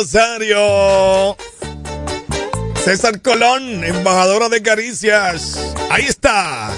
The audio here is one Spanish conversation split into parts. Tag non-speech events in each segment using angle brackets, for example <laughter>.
Rosario. César Colón, embajadora de Caricias. Ahí está.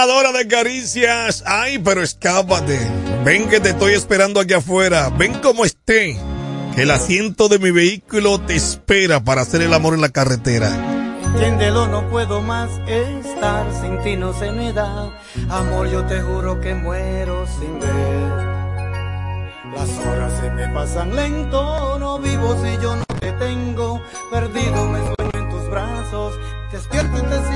Embajadora de caricias. Ay, pero escápate. Ven que te estoy esperando aquí afuera. Ven como esté. Que el asiento de mi vehículo te espera para hacer el amor en la carretera. Entiéndelo, no puedo más estar sin ti, no se me da. Amor, yo te juro que muero sin ver. Las horas se me pasan lento, no vivo si yo no te tengo. Perdido me sueño en tus brazos, despierto y te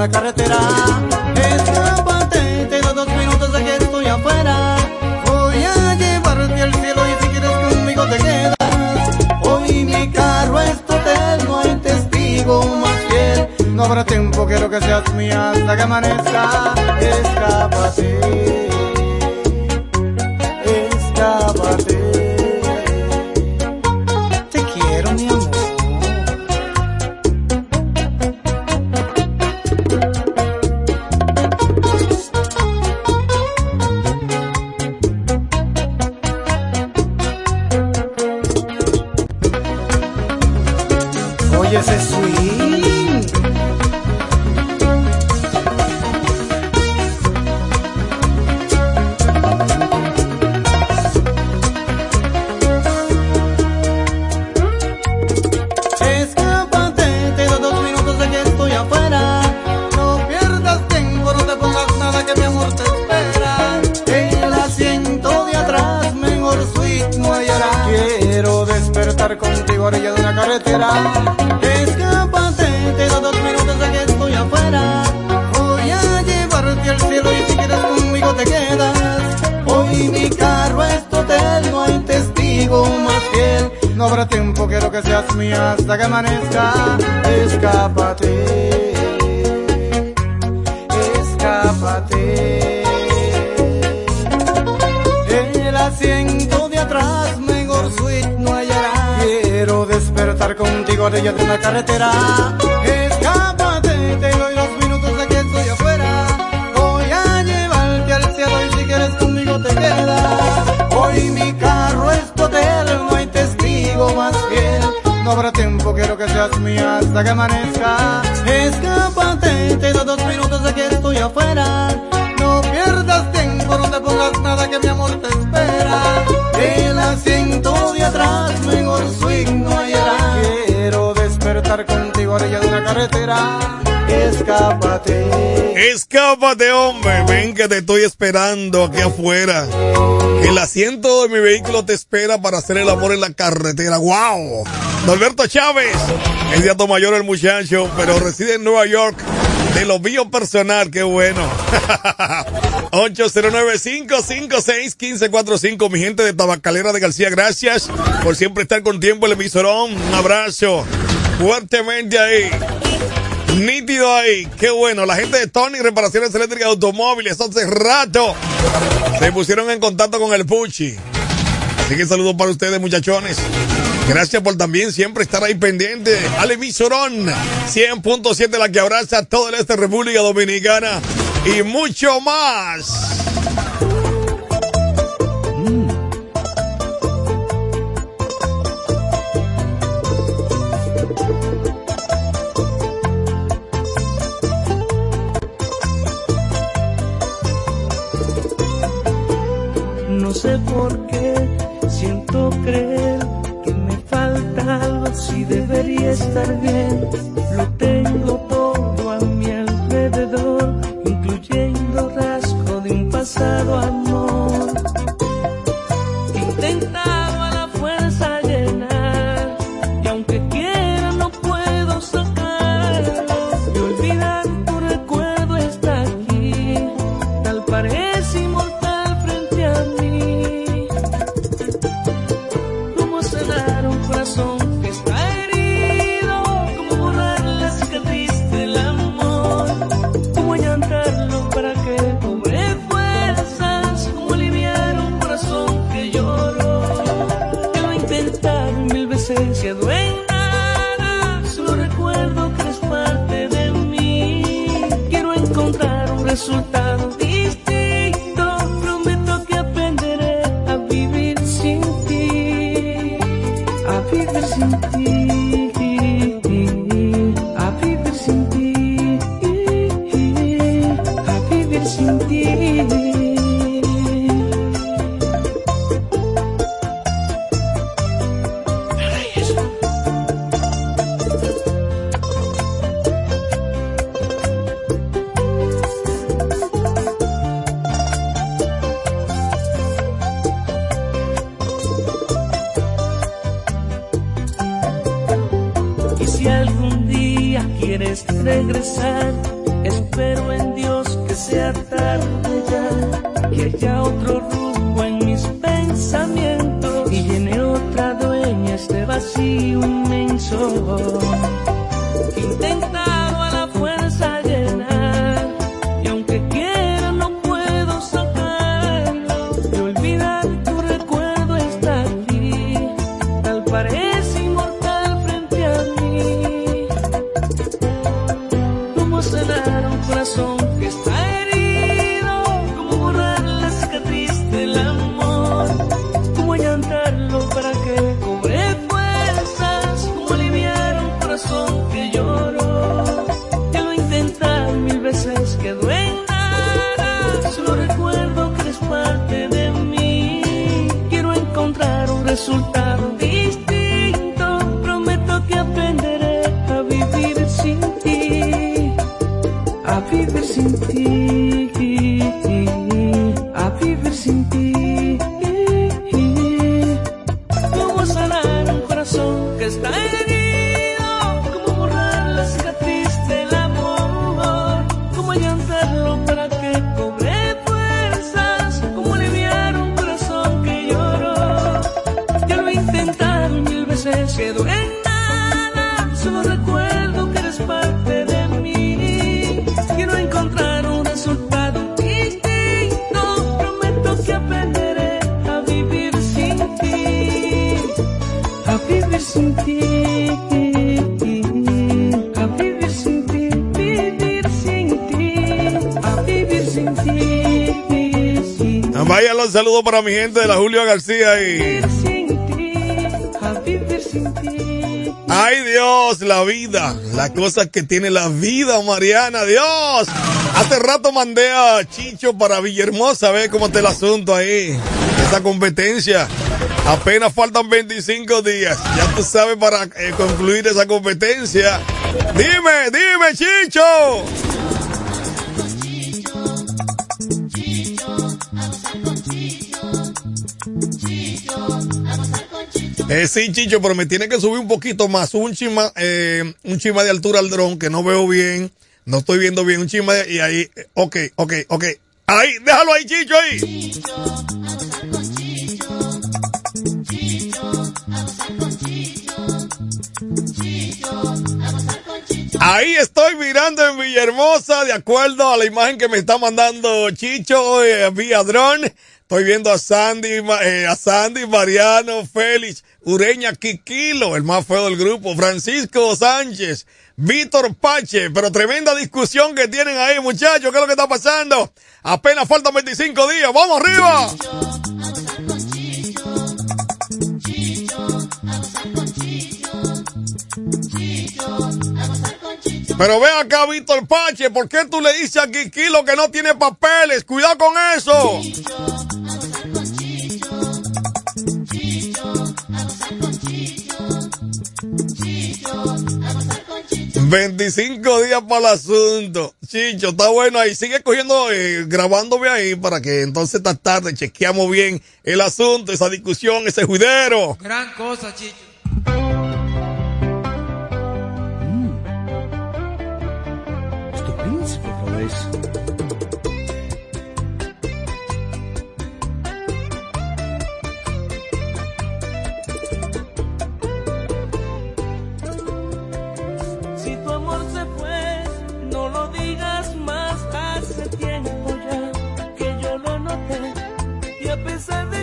contigo a orilla de una carretera. Escápate, te doy dos minutos de que estoy afuera. Voy a llevarte al cielo y si quieres conmigo te quedas. Hoy mi carro es tu hotel, no hay testigo más fiel. No habrá tiempo, quiero que seas mía hasta que amanezca. Escápate. Esperando aquí afuera. El asiento de mi vehículo te espera para hacer el amor en la carretera. ¡Wow! Norberto Chávez. Es de mayor el muchacho, pero reside en Nueva York. De lo mío personal, qué bueno. <laughs> 809-556-1545. Mi gente de Tabacalera de García, gracias por siempre estar con tiempo el emisorón. Un abrazo fuertemente ahí. Nítido ahí, qué bueno. La gente de Tony Reparaciones Eléctricas de Automóviles hace rato se pusieron en contacto con el Puchi. Así que saludos para ustedes, muchachones. Gracias por también siempre estar ahí pendiente al emisorón 100.7, la que abraza todo el este República Dominicana y mucho más. Saludos para mi gente de la Julio García y. A. Ay Dios, la vida, las cosas que tiene la vida, Mariana, Dios. Hace rato mandé a Chicho para Villahermosa, ve cómo está el asunto ahí, esa competencia. Apenas faltan 25 días, ya tú sabes para eh, concluir esa competencia. Dime, dime, Chicho. <laughs> Eh, sí, Chicho, pero me tiene que subir un poquito más, un chima, eh, un chima de altura al dron, que no veo bien, no estoy viendo bien, un chima de, y ahí, eh, ok, ok, ok. Ahí, déjalo ahí, Chicho, ahí. Ahí estoy mirando en Villahermosa, de acuerdo a la imagen que me está mandando Chicho eh, vía dron. Estoy viendo a Sandy, eh, a Sandy, Mariano, Félix, Ureña, Quiquilo, el más feo del grupo, Francisco Sánchez, Víctor Pache, pero tremenda discusión que tienen ahí, muchachos, ¿qué es lo que está pasando? Apenas faltan 25 días, ¡vamos arriba! Pero ve acá, Víctor Pache, ¿por qué tú le dices a Quiquilo que no tiene papeles? Cuidado con eso. 25 días para el asunto. Chicho, está bueno ahí. Sigue cogiendo, eh, grabándome ahí para que entonces esta tarde chequeamos bien el asunto, esa discusión, ese juidero. Gran cosa, Chicho. Si tu amor se fue, no lo digas más. Hace tiempo ya que yo lo noté. Y a pesar de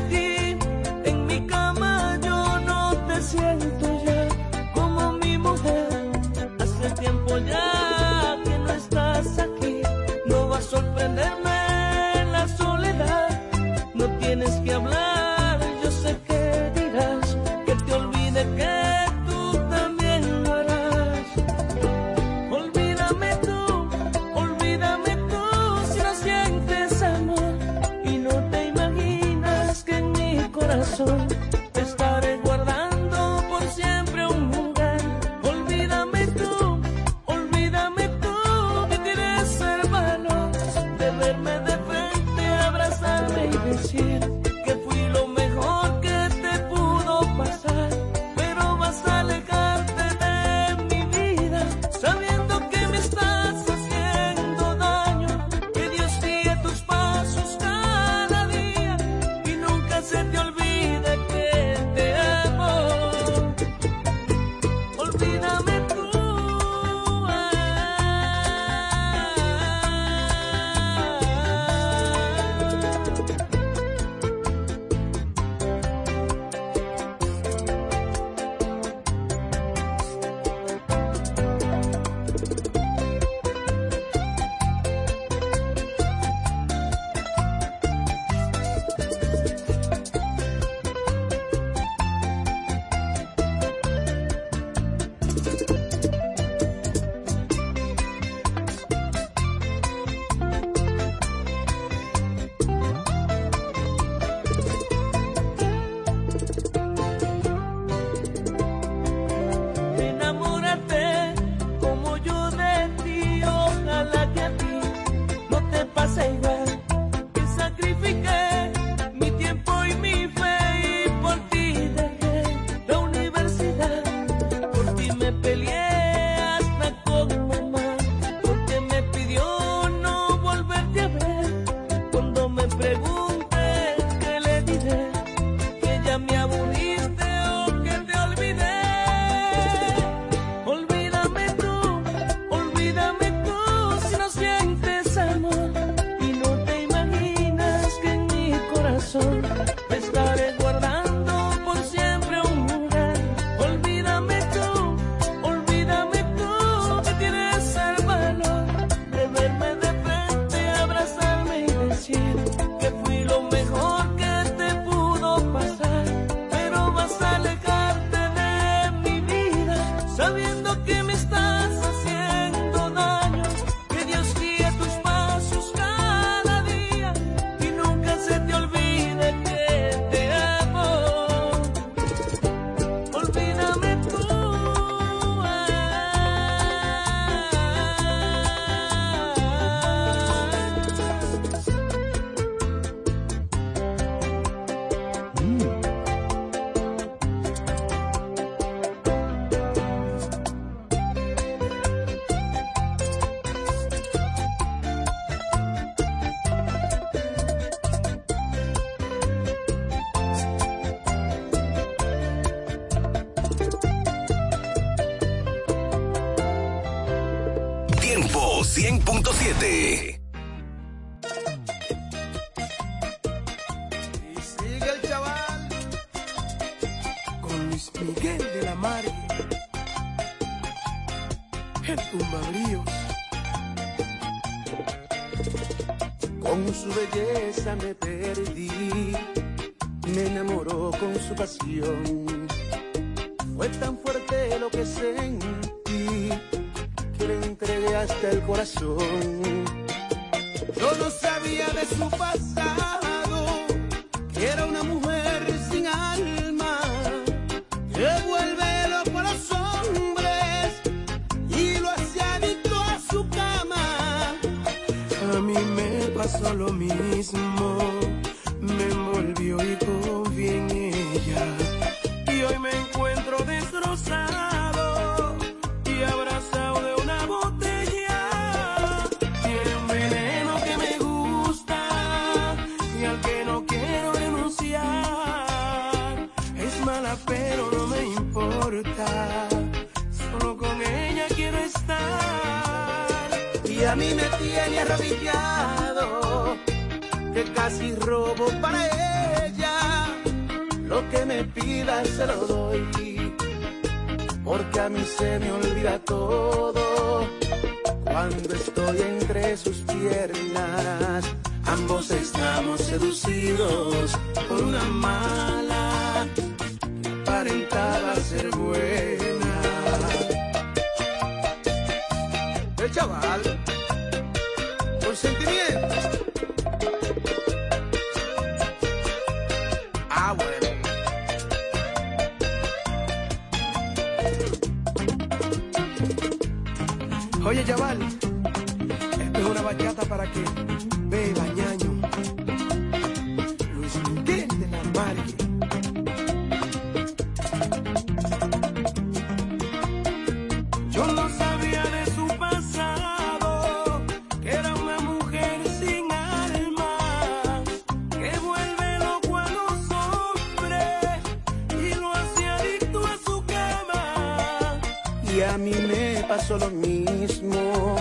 Y a mí me pasó lo mismo,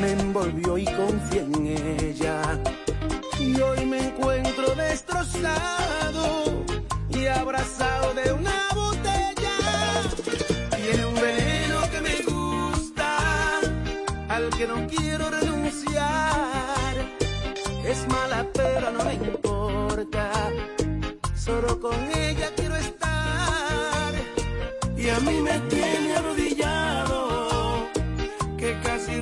me envolvió y confié en ella. Y hoy me encuentro destrozado y abrazado de una botella. Tiene un veneno que me gusta, al que no quiero renunciar. Es mala pero no me importa, solo con ella quiero estar. Y a mí me tiene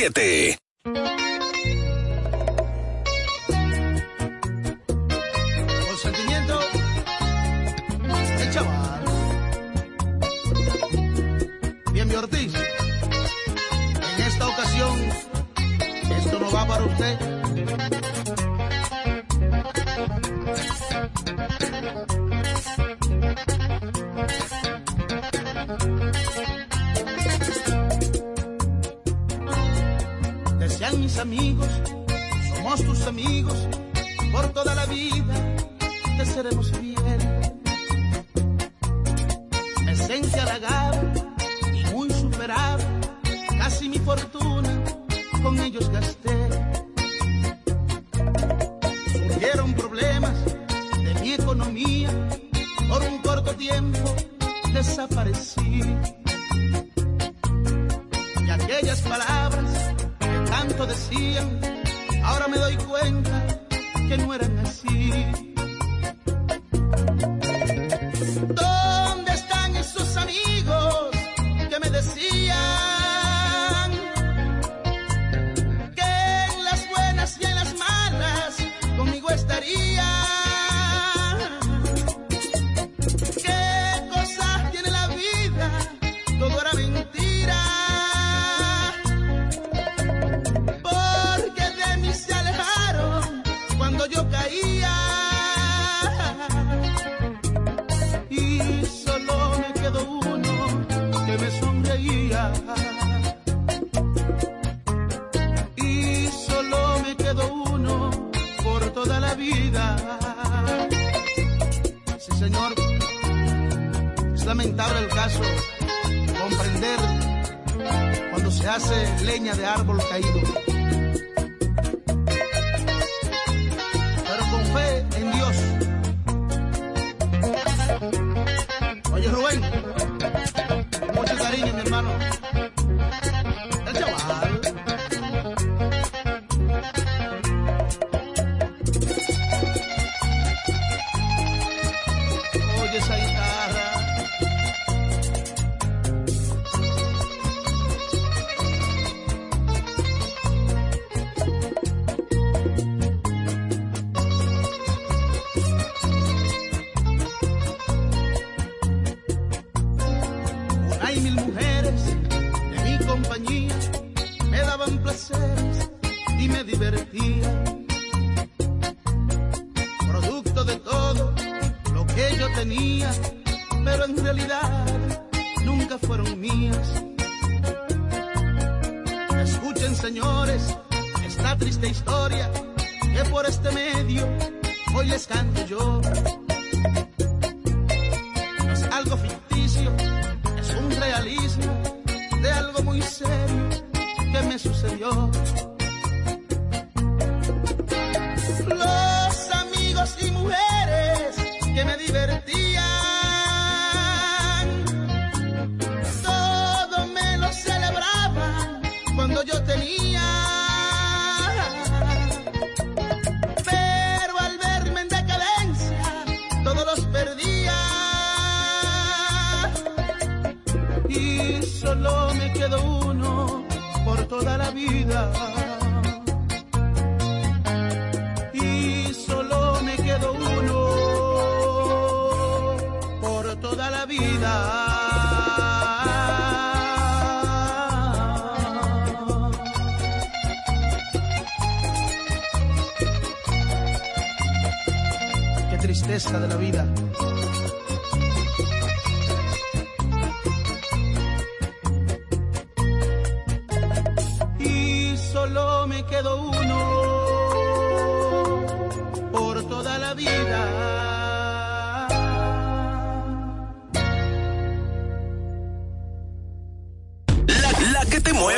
7.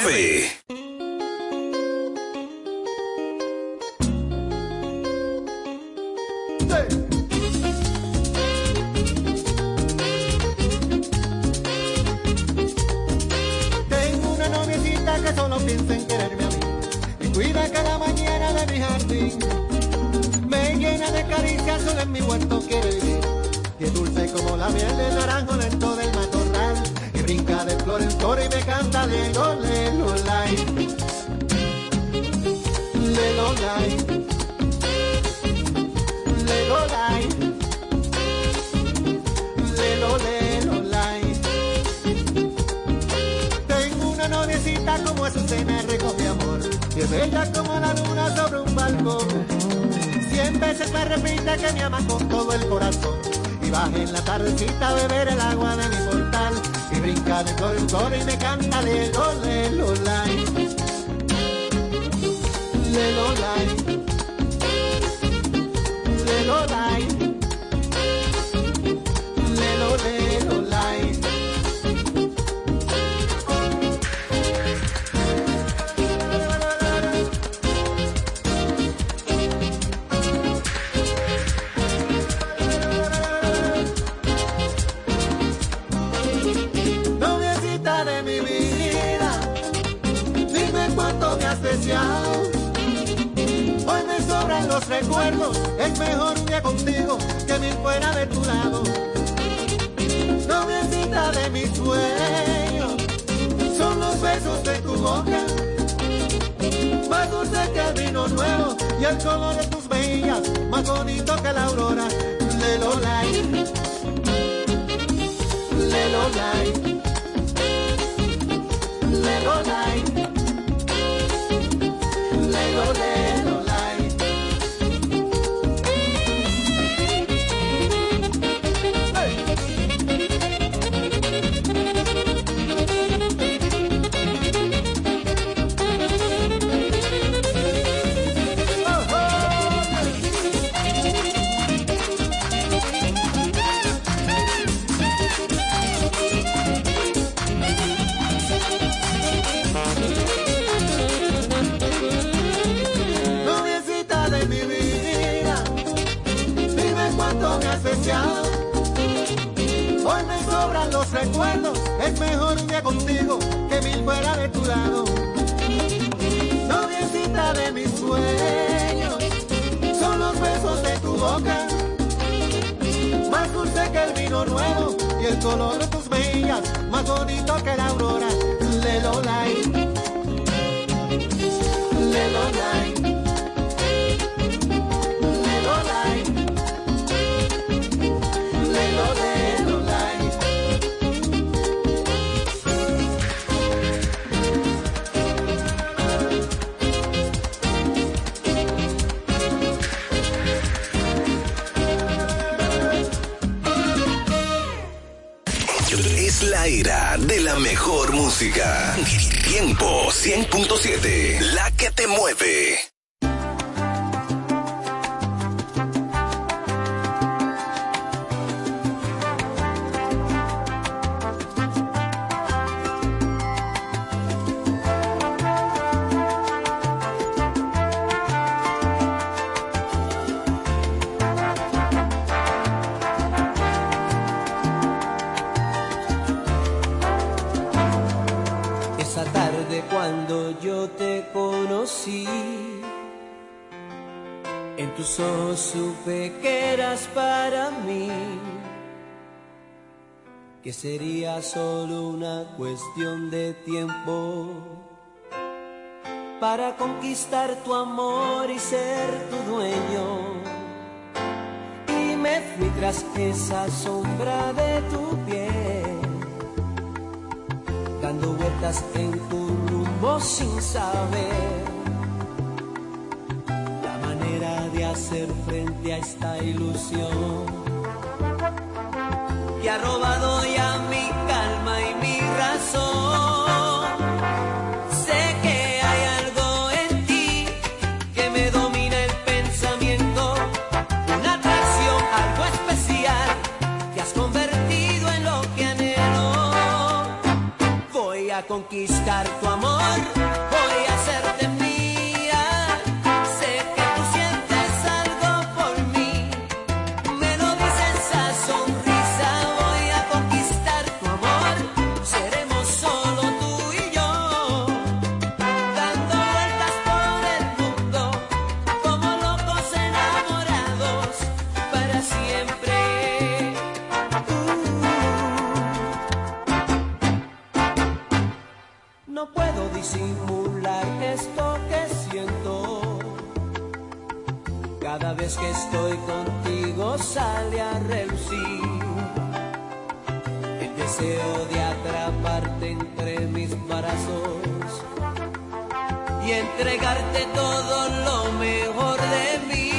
9. Dulce que el vino nuevo y el color de tus mejillas, más bonito que la aurora. Lelo light, la mejor música. Tiempo 100.7. La que te mueve. Que sería solo una cuestión de tiempo para conquistar tu amor y ser tu dueño. Y me fui tras esa sombra de tu piel dando vueltas en tu rumbo sin saber la manera de hacer frente a esta ilusión que ha robado ya mi calma y mi razón. Vez que estoy contigo sale a relucir el deseo de atraparte entre mis brazos y entregarte todo lo mejor de mí.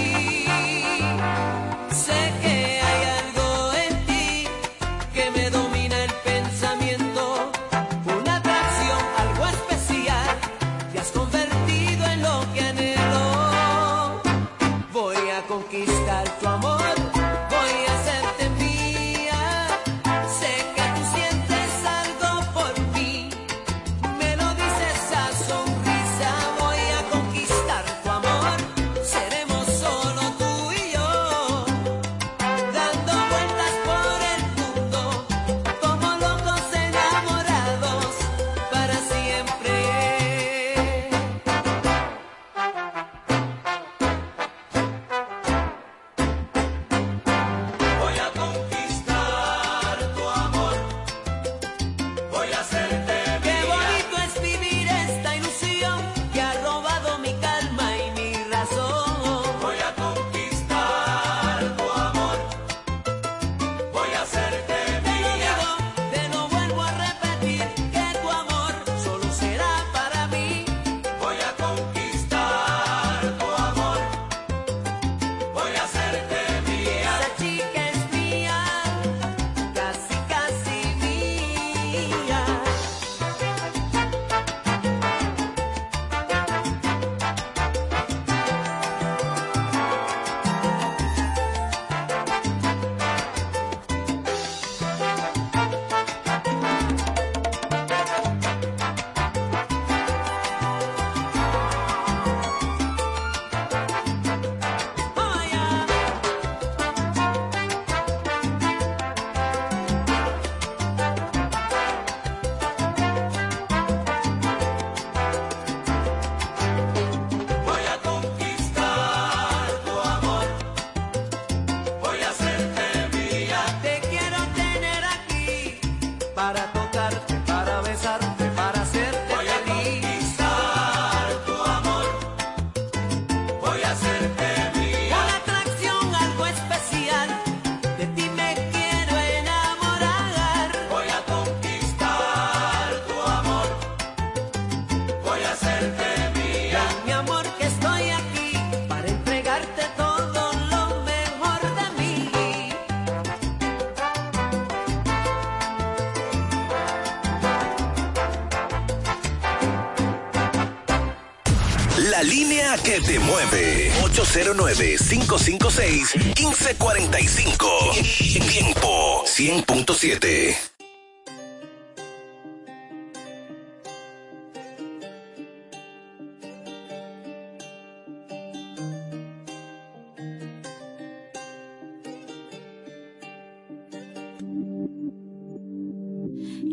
Que te mueve. 809-556-1545. Tiempo 100.7.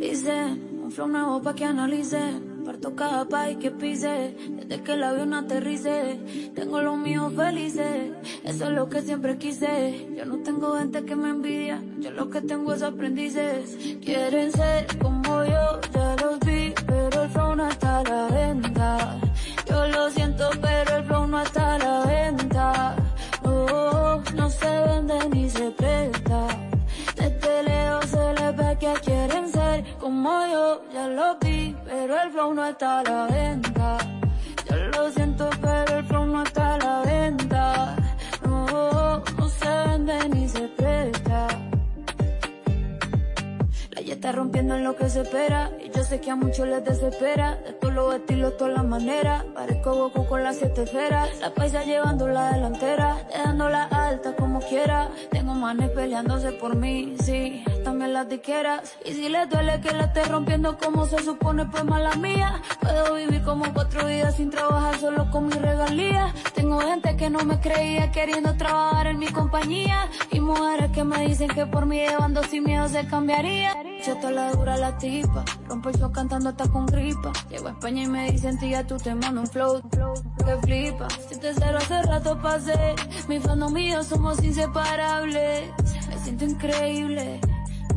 Dice, un flow nuevo pa' que analice. Parto cada país que pise. Desde que el avión aterrice. Tengo los míos felices. Eso es lo que siempre quise. Yo no tengo gente que me envidia. Yo lo que tengo es aprendices. Quieren ser como yo, ya los vi. Pero el flow no está a la venta. Yo lo siento, pero el flow no está a la venta. No, no se vende ni se presta. Desde lejos se les ve que quieren ser como yo, ya lo vi, pero el flow no está a la venta. Ya está rompiendo en lo que se espera. Y yo sé que a muchos les desespera. De todos los estilos, todas las maneras. Parezco Goku con las siete esferas. La paisa llevando la delantera. Dejándola alta como quiera. Tengo manes peleándose por mí, sí. También las diqueras. Y si les duele que la esté rompiendo como se supone, pues mala mía. Puedo vivir como cuatro días sin trabajar solo con mi regalía. Tengo gente que no me creía queriendo trabajar en mi compañía. Y mujeres que me dicen que por mí llevando sin miedo se cambiaría. Yo te la dura la tipa, rompo el show cantando hasta con gripa. Llego a España y me dicen tía, tú te mando un flow, que flipa. Si te cero hace rato pasé, mi fandom y yo somos inseparables. Me siento increíble,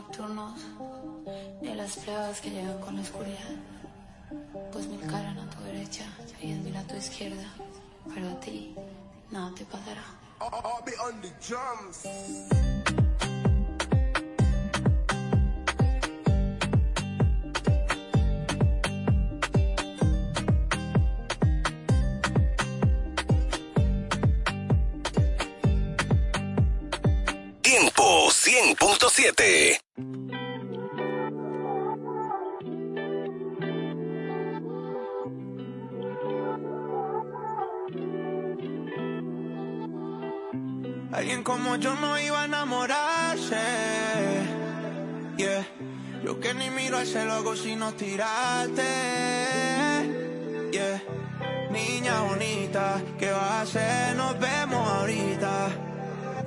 Nocturnos, ni las pruebas que llegan con la oscuridad. Pues mil caran a tu derecha y mil a tu izquierda, pero a ti nada te pasará. Tiempo 100.7. Alguien como yo no iba a enamorarse. Yeah. Yo que ni miro al cielo hago sino tirarte. Yeah. Niña bonita, ¿qué vas a hacer? Nos vemos ahorita.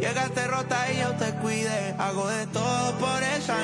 Llegaste rota y yo te cuide. Hago de todo por esa.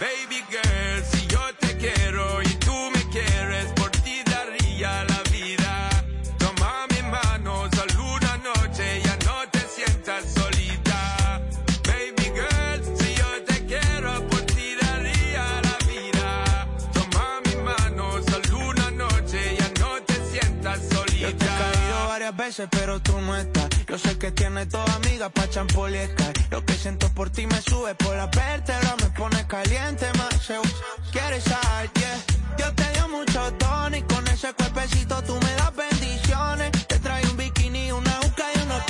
Baby girl, si yo te quiero y tú me quieres, por ti daría la vida. Toma mi mano, solo una noche, ya no te sientas solita. Baby girl, si yo te quiero, por ti daría la vida. Toma mi mano, solo una noche, ya no te sientas solita. Yo te he caído varias veces, pero tú no estás. Yo sé que tienes toda amiga pa' champol y Sky. Lo que siento por ti me sube por la vértebra, me pone caliente más. se- Quieres saber, yeah. Yo te dio mucho tono y con ese cuerpecito tú me das bendiciones. Te trae un bikini, una uca y unos...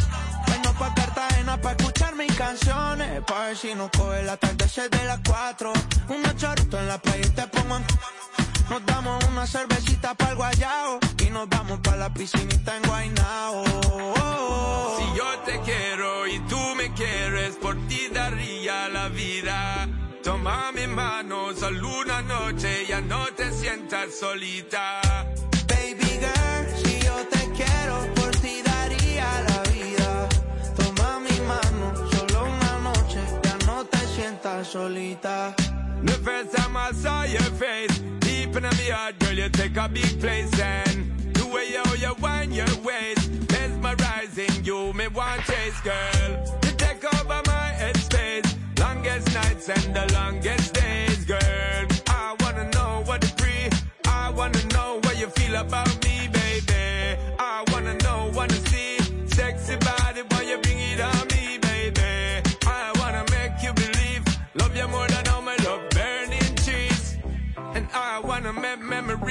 Vengo pa' Cartagena pa' escuchar mis canciones. Pa' ver si nos coge la tarde de las cuatro. Unos choritos en la playa y te pongo en... Nos damos una cervecita para el guayao y nos vamos para la piscinita en Guaynao. Si yo te quiero y tú me quieres, por ti daría la vida. Toma mi mano, solo una noche, ya no te sientas solita. Baby girl, si yo te quiero, por ti daría la vida. Toma mi mano, solo una noche, ya no te sientas solita. The first time I saw your face, deep in my heart, girl, you take a big place and the way you, you wind your waist, mesmerizing you, me want chase, girl. You take over my headspace, longest nights and the longest days, girl. I wanna know what it's free, I wanna know what you feel about me, baby.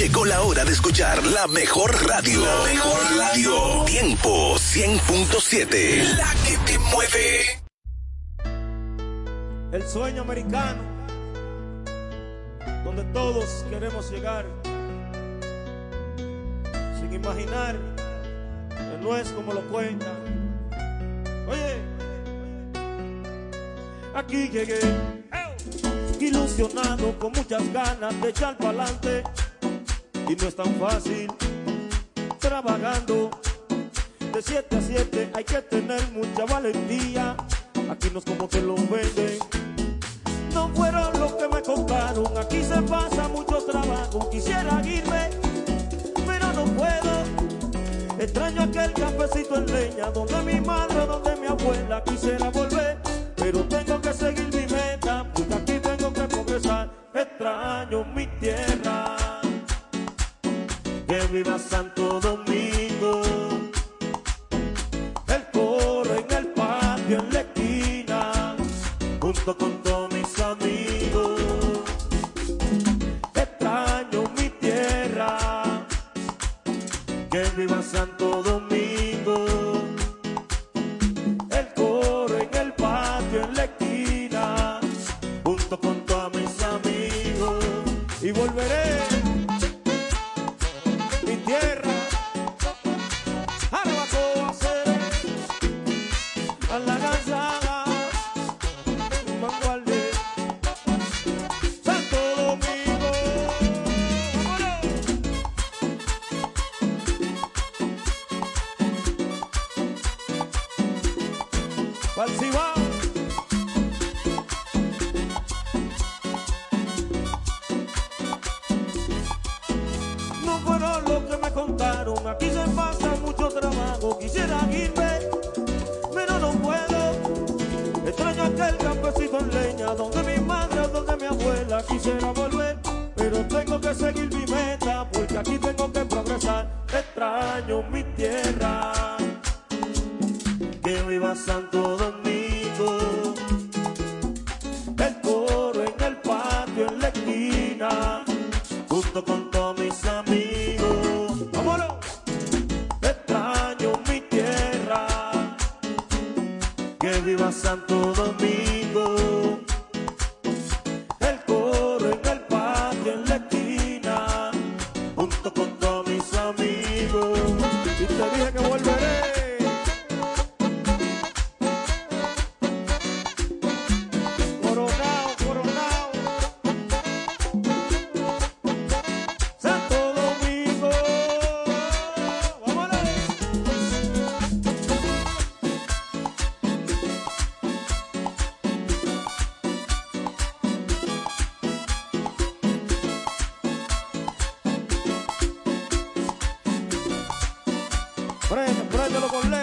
Llegó la hora de escuchar la mejor radio. La mejor radio. Tiempo 100.7. La que te mueve. El sueño americano, donde todos queremos llegar, sin imaginar que no es como lo cuentan. Oye, aquí llegué, ilusionado, con muchas ganas de echar para adelante, y no es tan fácil, trabajando. De 7 a 7 hay que tener mucha valentía. Aquí no es como te lo venden. No fueron los que me contaron. Aquí se pasa mucho trabajo. Quisiera irme, pero no puedo. Extraño aquel cafecito en leña donde mi madre, donde mi abuela quisiera volver. Pero tengo que seguir mi meta, porque aquí tengo que progresar. Extraño mi tierra. Viva Santo Domingo. Préndelo con leña,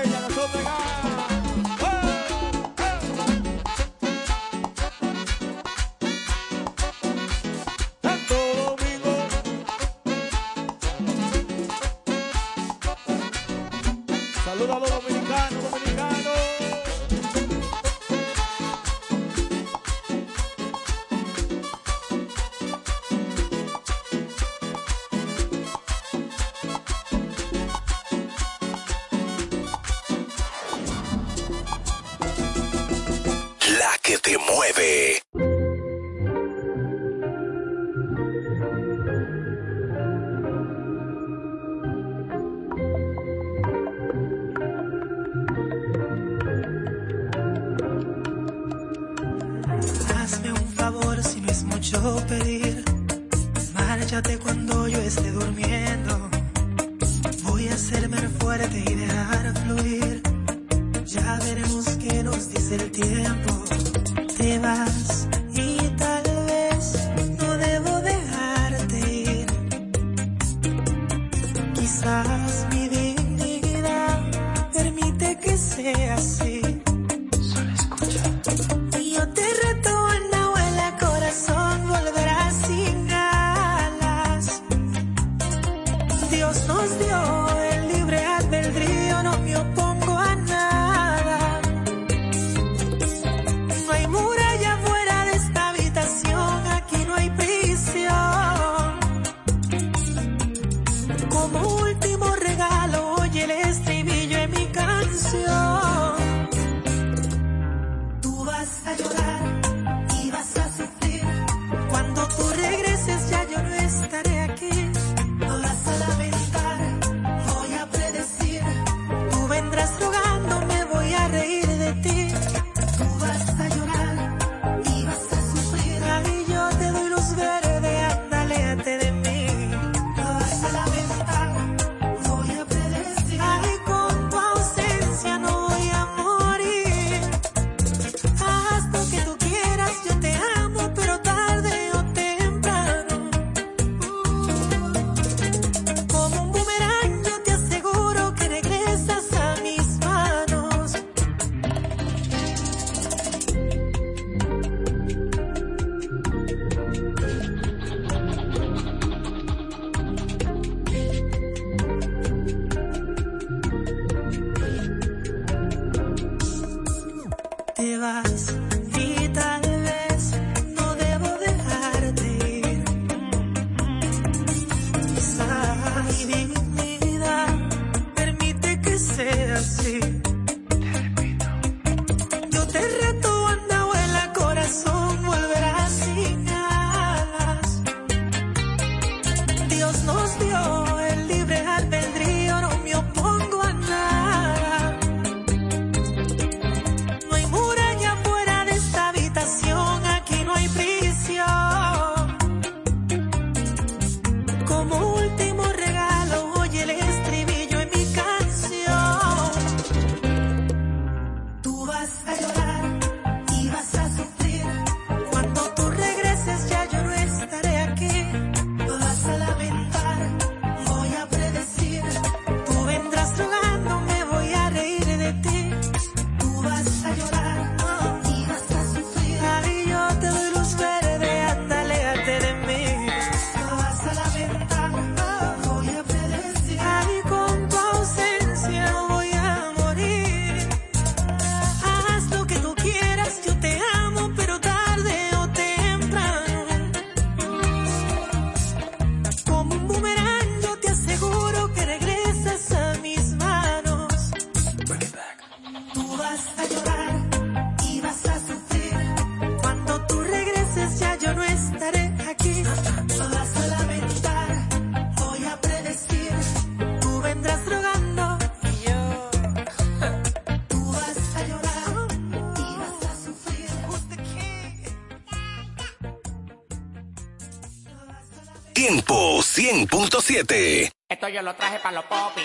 100.7. Esto yo lo traje para los popis.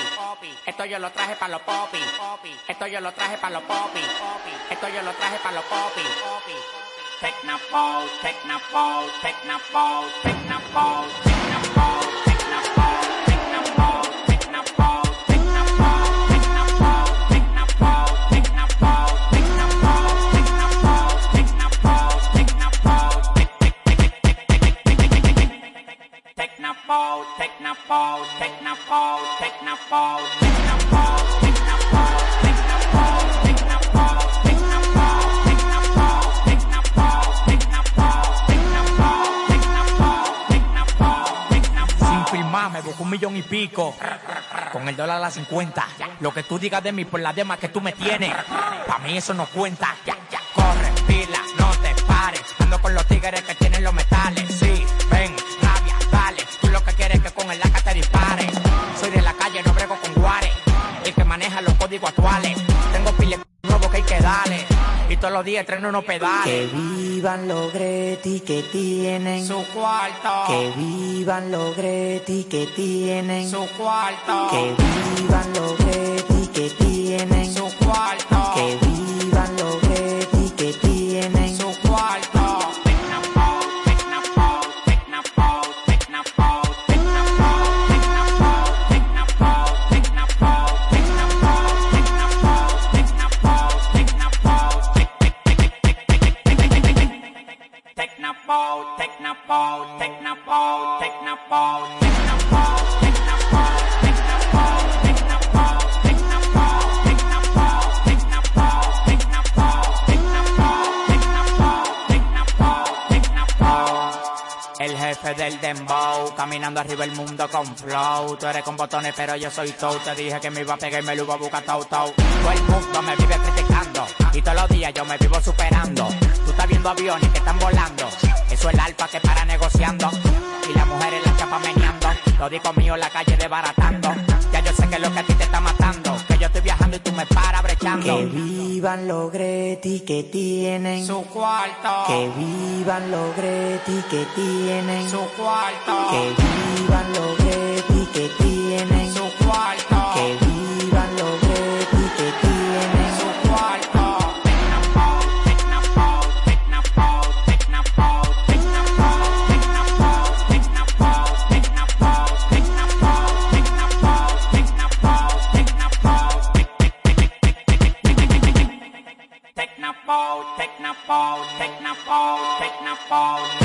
Esto yo lo traje para los popis. Esto yo lo traje para los popis. Esto yo lo traje para los popis. Technopole, technopole, technopole, technopole, technopole. Con el dólar a las 50. Lo que tú digas de mí por las demás que tú me tienes. Pa' mí eso no cuenta. Corre, pila, no te pares. Ando con los tigres que tienen los metales. Sí, ven, rabia, dale. Tú lo que quieres es que con el laca te dispare. Soy de la calle, no brego con guares. El que maneja los códigos actuales. Tengo pile nuevo que hay que darle. Y todos los días estreno unos pedales. Que vivan los Greti que tienen su cuarto. Que vivan los Greti que tienen su cuarto. Que vivan los Greti que tienen su cuarto. Que vivan Tú eres con botones, pero yo soy toe. Te dije que me iba a pegar y me lo iba a buscar tau tau. Todo el mundo me vive criticando y todos los días yo me vivo superando. Tú estás viendo aviones que están volando. Eso es el alfa que para negociando. Y las mujeres la chapa meneando. Los discos míos la calle desbaratando. Yo sé que lo que a ti te está matando. Que yo estoy viajando y tú me paras brechando. Que vivan los Greti que tienen su cuarto. Que vivan los Greti que tienen su cuarto. Que vivan los Greti ball, take.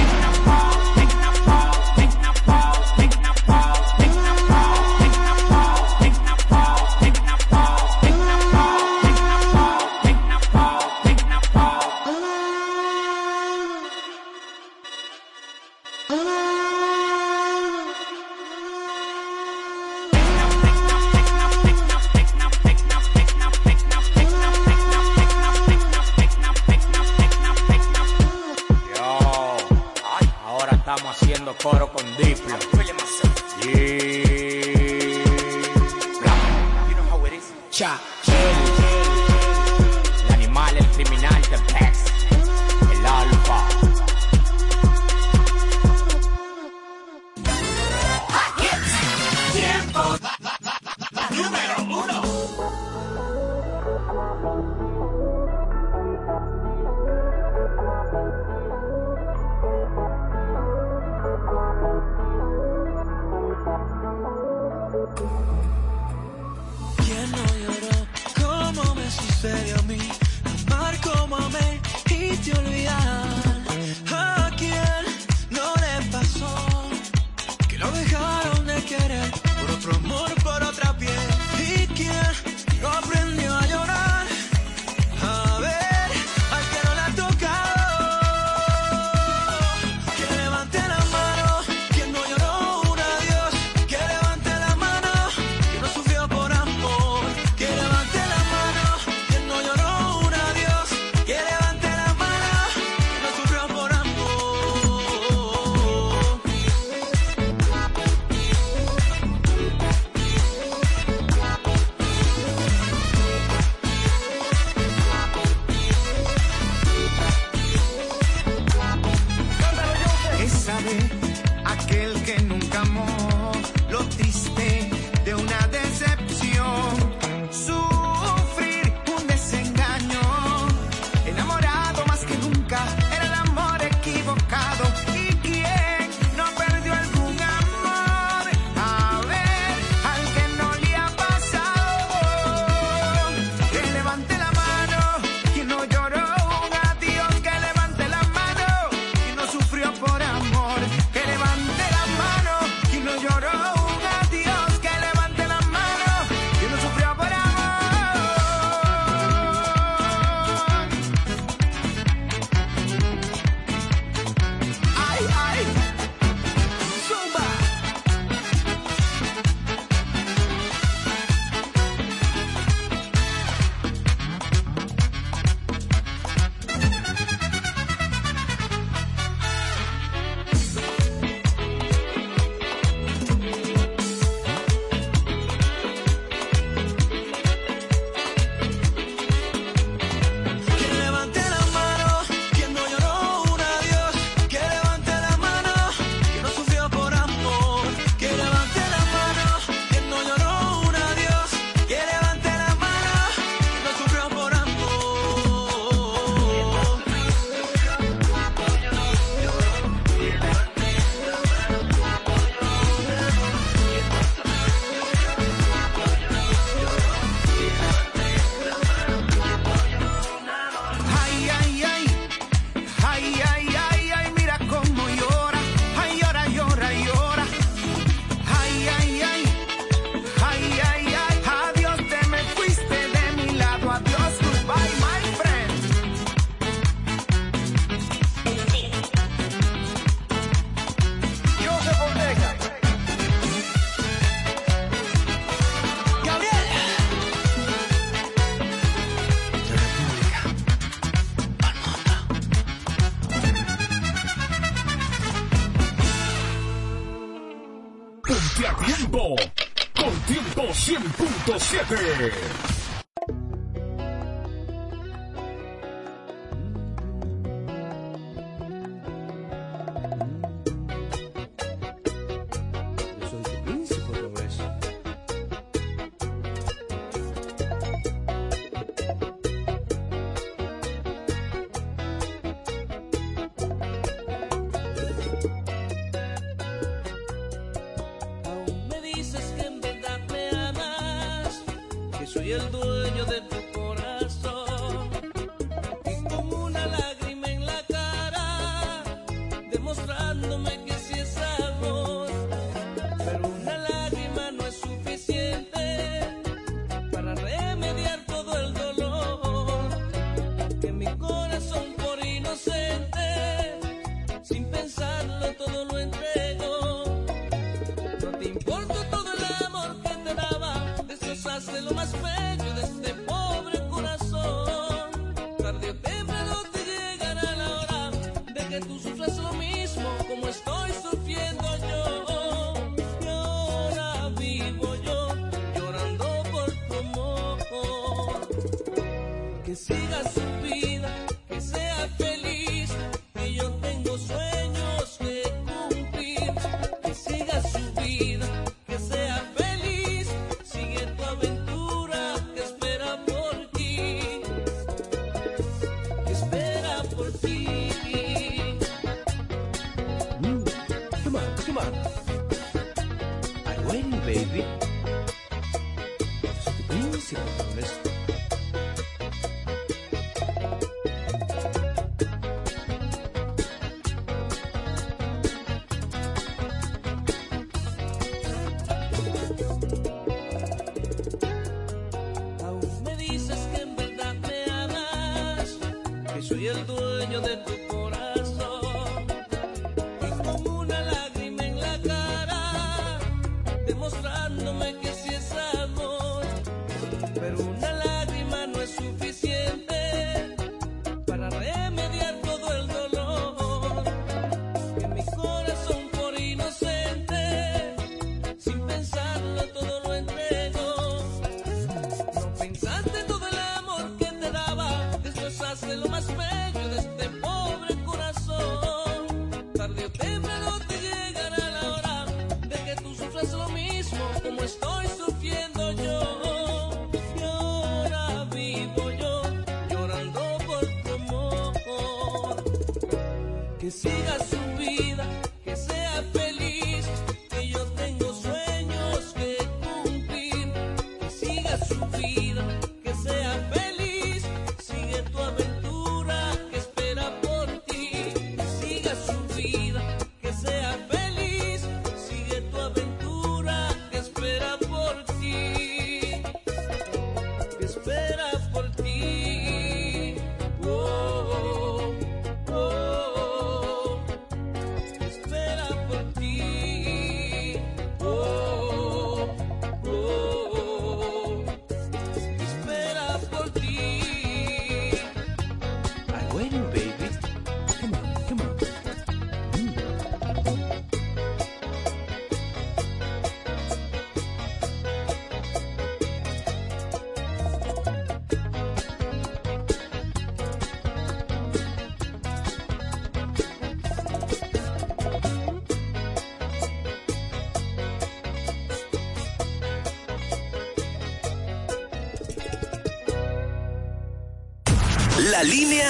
100.7.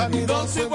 Vanidoso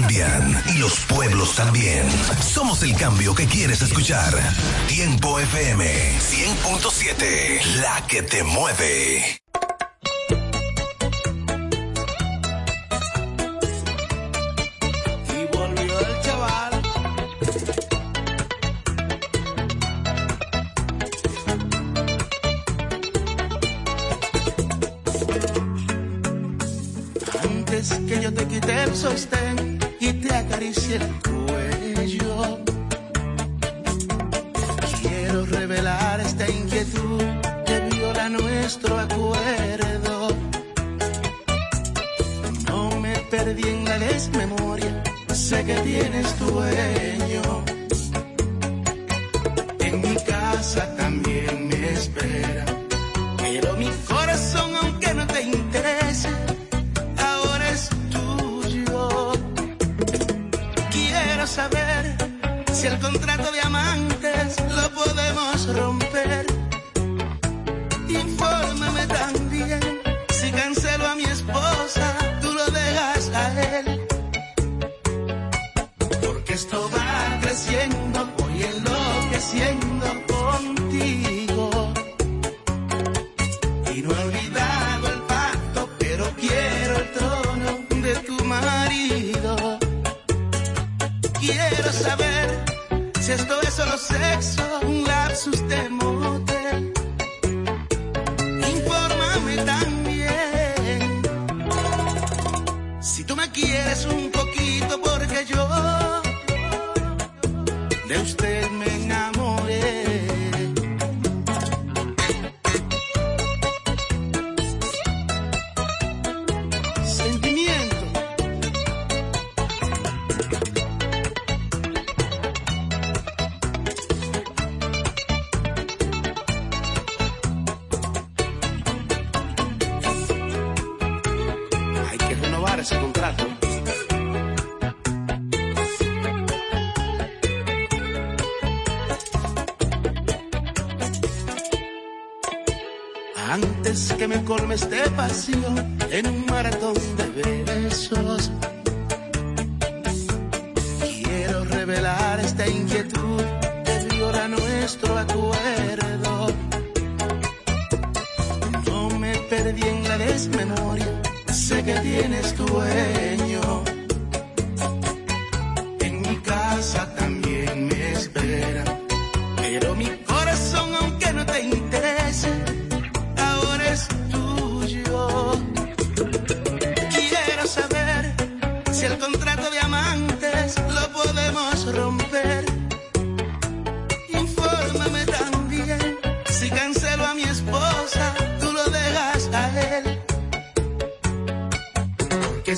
y los pueblos también. Somos el cambio que quieres escuchar. Tiempo FM 100.7, la que te mueve. Antes que yo te quité el sostén acaricie el cuello. Quiero revelar esta inquietud que viola nuestro acuerdo. No me perdí en la desmemoria, sé que tienes dueño. Me colmes de pasión en un maratón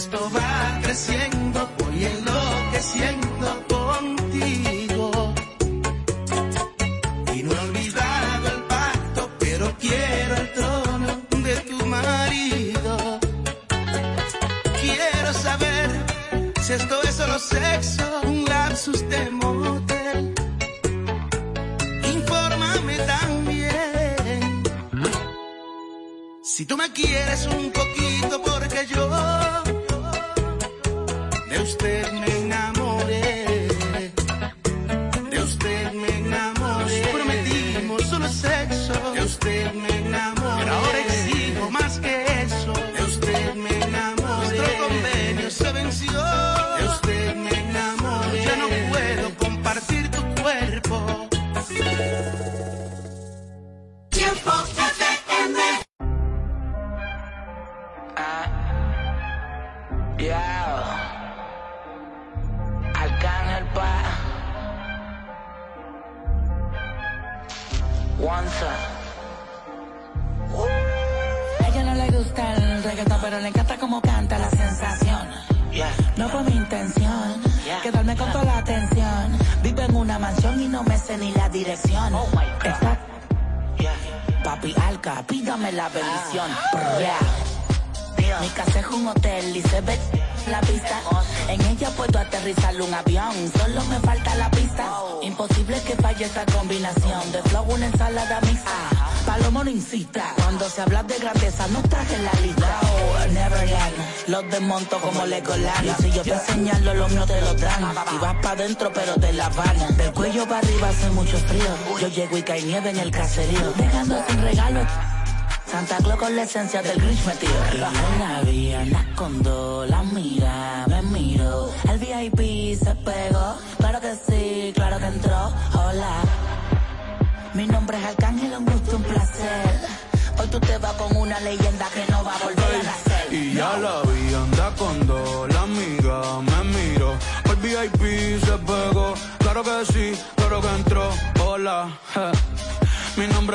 esto va creciendo, voy enloqueciendo contigo. Y no he olvidado el pacto, pero quiero el trono de tu marido. Quiero saber si esto es solo sexo, un lapsus de motel. Infórmame también. Si tú me quieres un poquito, Y vas pa' dentro, pero te la van. Del cuello para arriba hace mucho frío. Yo llego y cae nieve en el caserío. Dejando sin regalo Santa Claus con la esencia del Grinch metido. En la anda con dos, la mira, me miro. El VIP se pegó, claro que sí, claro que entró. Hola, mi nombre es Arcángel, un gusto, un placer. Hoy tú te vas con una leyenda que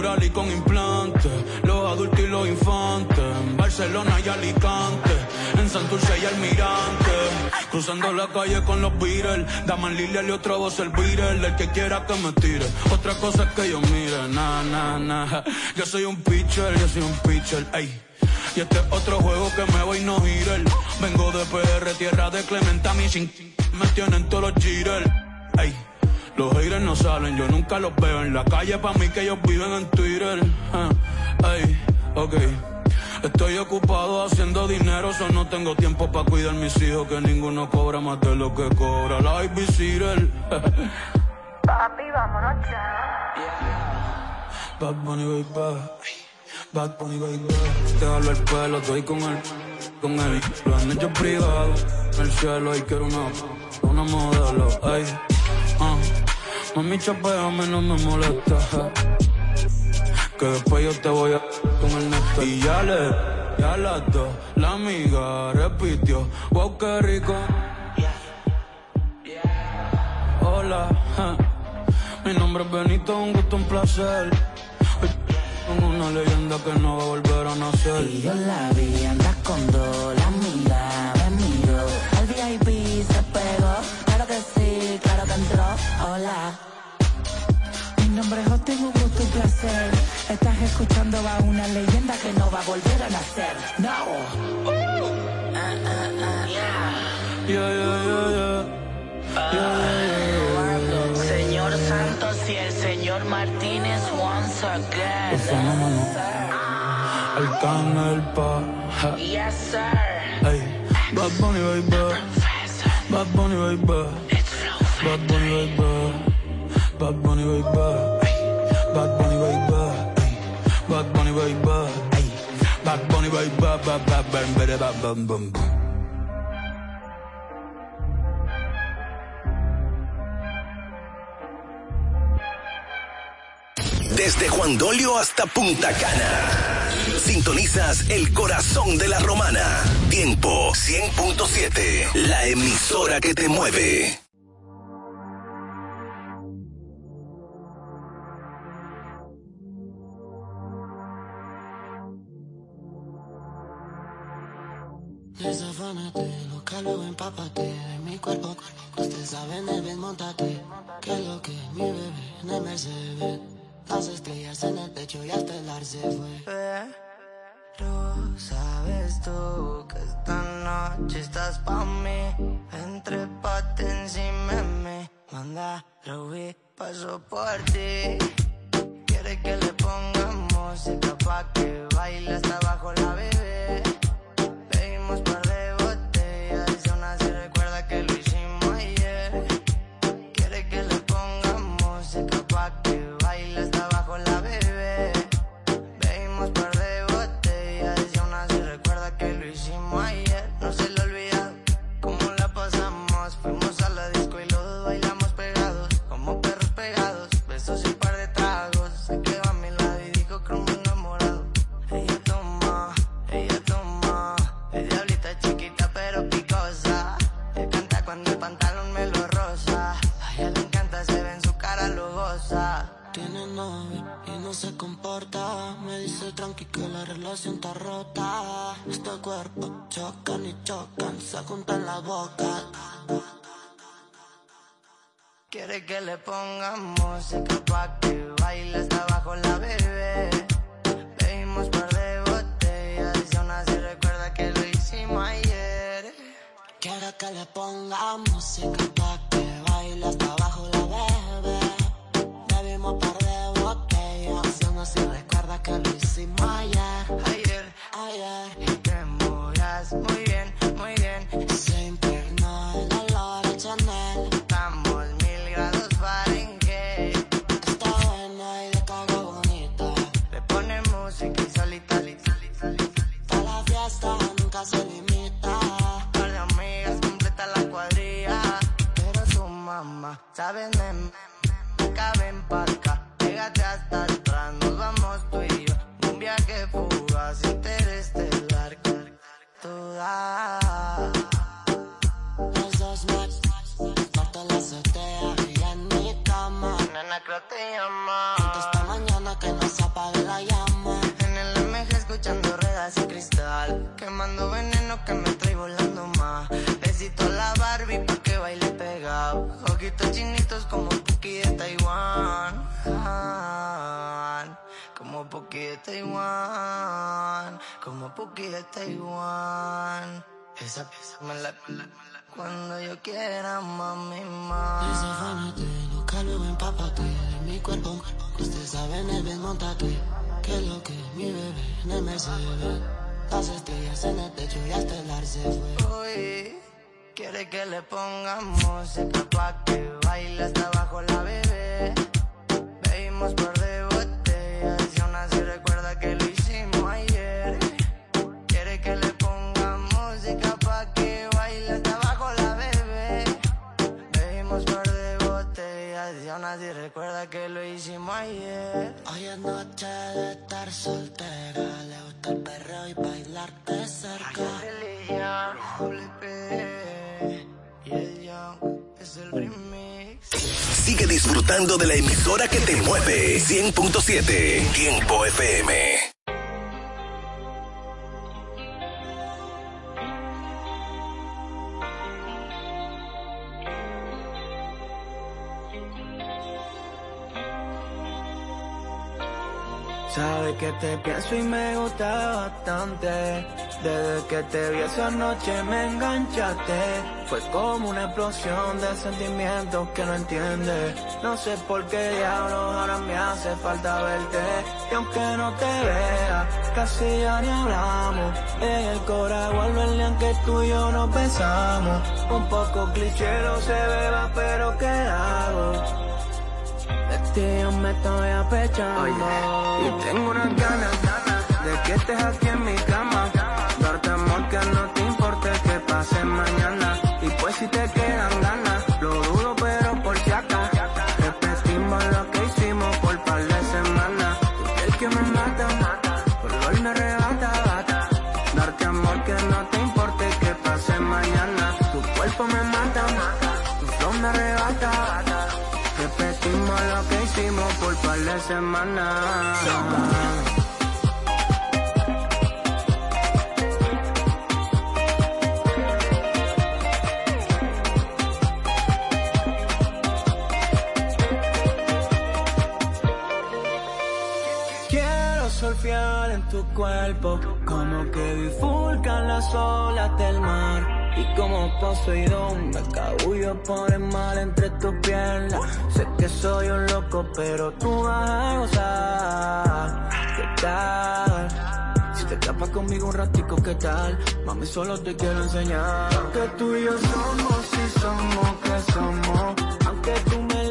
y con implantes. Los adultos y los infantes. En Barcelona y Alicante. En Santurce y Almirante. Cruzando la calle con los Beatles. Daman Lilia y otra voz el Beatle. El que quiera que me tire. Otra cosa es que yo mire. Na, na, na. Yo soy un pitcher, yo soy un pitcher. Ey. Y este es otro juego que me voy no girar. Vengo de PR, tierra de Clementa, mi sin. Me tienen todos los jitters. Ey. Los haters no salen, yo nunca los veo en la calle, pa' mí que ellos viven en Twitter. Ey, ok. Estoy ocupado haciendo dinero, so no tengo tiempo para cuidar mis hijos, que ninguno cobra más de lo que cobra la babysitter. <laughs> Papi, vámonos ya. Bad Bunny, baby. Bad Bunny, baby. Déjalo el pelo, estoy con él, con él. Lo han hecho privado, en el cielo y quiero una, una modelo, ey. Ah, mami, chapeame, no me molesta. Que después yo te voy a con el neto. Y ya le, ya las dos, la amiga repitió, wow, qué rico. Hola, mi nombre es Benito, un gusto, un placer. Con una leyenda que no va a volver a nacer. Y yo la vi, anda con dos, la amiga claro que entró. Hola. Mi nombre es Justin, un gusto, un placer. Estás escuchando a una leyenda que no va a volver a nacer. No. Ah, ah, ah. Yeah, yeah, yeah, yeah. Yeah, yeah, yeah, yeah. Señor Santos y el señor Martínez once again. El fenómeno. El can, el pa. Yes, sir. Ey, Bad Bunny, baby. Bad Bunny, baby. Bad Bunny, baby. Bad Bunny. Ey, Bad Bunny. Ey, Bad Bunny. Ey, Bad Bunny. Bad, bad, bad, bad, bad, bad, bad, bad. Desde Juan Dolio hasta Punta Cana. Sintonizas el corazón de la romana. Tiempo 100.7. La emisora que te mueve. Desafánate, loca, luego empápate de mi cuerpo. Usted sabe, en el montate. Que lo que mi bebé en el Mercedes. Las estrellas en el techo y hasta el ar se fue. Pero sabes tú que esta noche estás pa' mí. Entre pate encima mí. Manda, Ruby, paso por ti. Música Cuando yo quiera, mami, más. Desafánate, loca, luego empápate de mi cuerpo. Usted sabe en el desmontate. Que lo que mi bebé en el Mercedes. Las estrellas en el techo y hasta el ar se fue. Uy, quiere que le ponga música pa' que baile hasta abajo la bebé. Bebimos par así recuerda que lo hicimos ayer. Hoy es noche de estar soltera. Le gusta el perreo y bailarte cerca. Sigue disfrutando de la emisora que te mueve. 100.7 Tiempo FM. Que te pienso y me gusta bastante. Desde que te vi esa noche me enganchaste. Fue como una explosión de sentimientos que no entiendes. No sé por qué diablos ahora me hace falta verte. Y aunque no te vea, casi ya ni hablamos. En el corazón vuelve el día que tú y yo nos besamos. Un poco cliché se beba, pero ¿qué hago? Ti yo me estoy apechando. Y tengo unas ganas De que estés aquí en mi cama. Darte amor que no te importe que pase mañana. Y pues si te quedan ganas semanas. Quiero surfear en tu cuerpo, como que bifurcan las olas del mar. Y como Poseidón, me cabullo por el mal entre tus piernas. Sé que soy un loco, pero tú vas a gozar. ¿Qué tal? Si te escapas conmigo un ratico, ¿qué tal? Mami, solo te quiero enseñar. Que tú y yo somos, si somos, que somos. Aunque tú me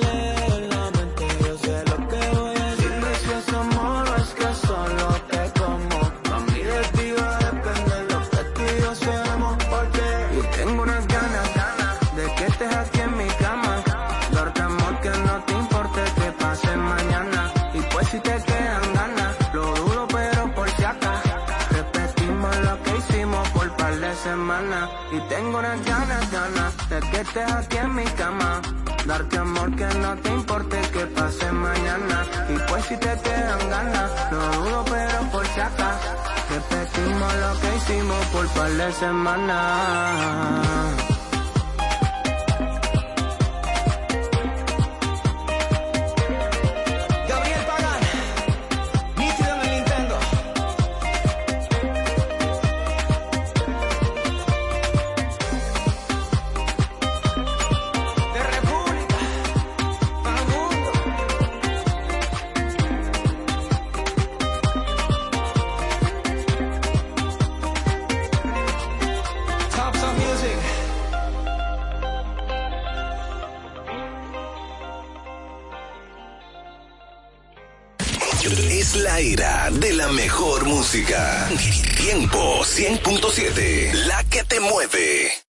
que estés aquí en mi cama. Darte amor que no te importe que pase mañana. Y pues si te quedan ganas, lo dudo pero por si acá. Repetimos lo que hicimos por par de semanas. Mejor música. Tiempo 100.7. La que te mueve.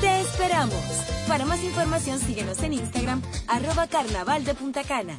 Te esperamos. Para más información síguenos en Instagram, arroba carnaval de Punta Cana.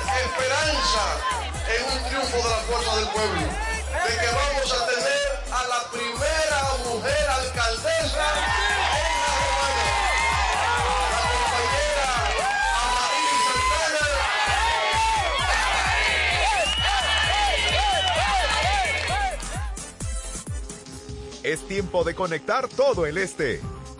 esperanza en un triunfo de la fuerza del pueblo, de que vamos a tener a la primera mujer alcaldesa en la Romana, la compañera Amarillo Es tiempo de conectar todo el este.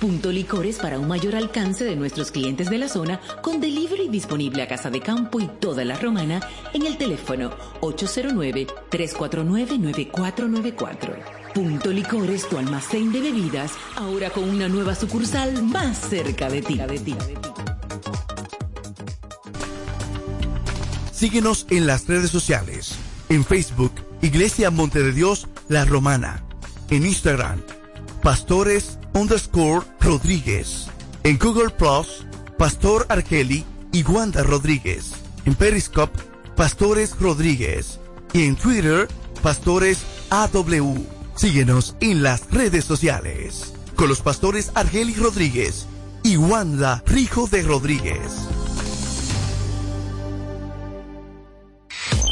Punto Licores para un mayor alcance de nuestros clientes de la zona con delivery disponible a Casa de Campo y toda la Romana en el teléfono 809-349-9494. Punto Licores, tu almacén de bebidas, ahora con una nueva sucursal más cerca de ti. De ti. Síguenos en las redes sociales. En Facebook, Iglesia Monte de Dios, La Romana. En Instagram, Pastores underscore Rodríguez. En Google Plus, Pastor Argeli y Wanda Rodríguez. En Periscope, Pastores Rodríguez. Y en Twitter, Pastores AW. Síguenos en las redes sociales. Con los pastores Argeli Rodríguez y Wanda Rijo de Rodríguez.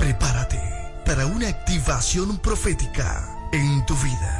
Prepárate para una activación profética en tu vida.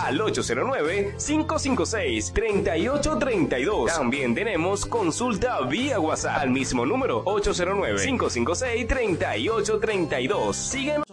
al 809-556-3832. También tenemos consulta vía WhatsApp al mismo número 809-556-3832. Síguenos.